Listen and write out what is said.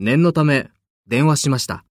念のため電話しました。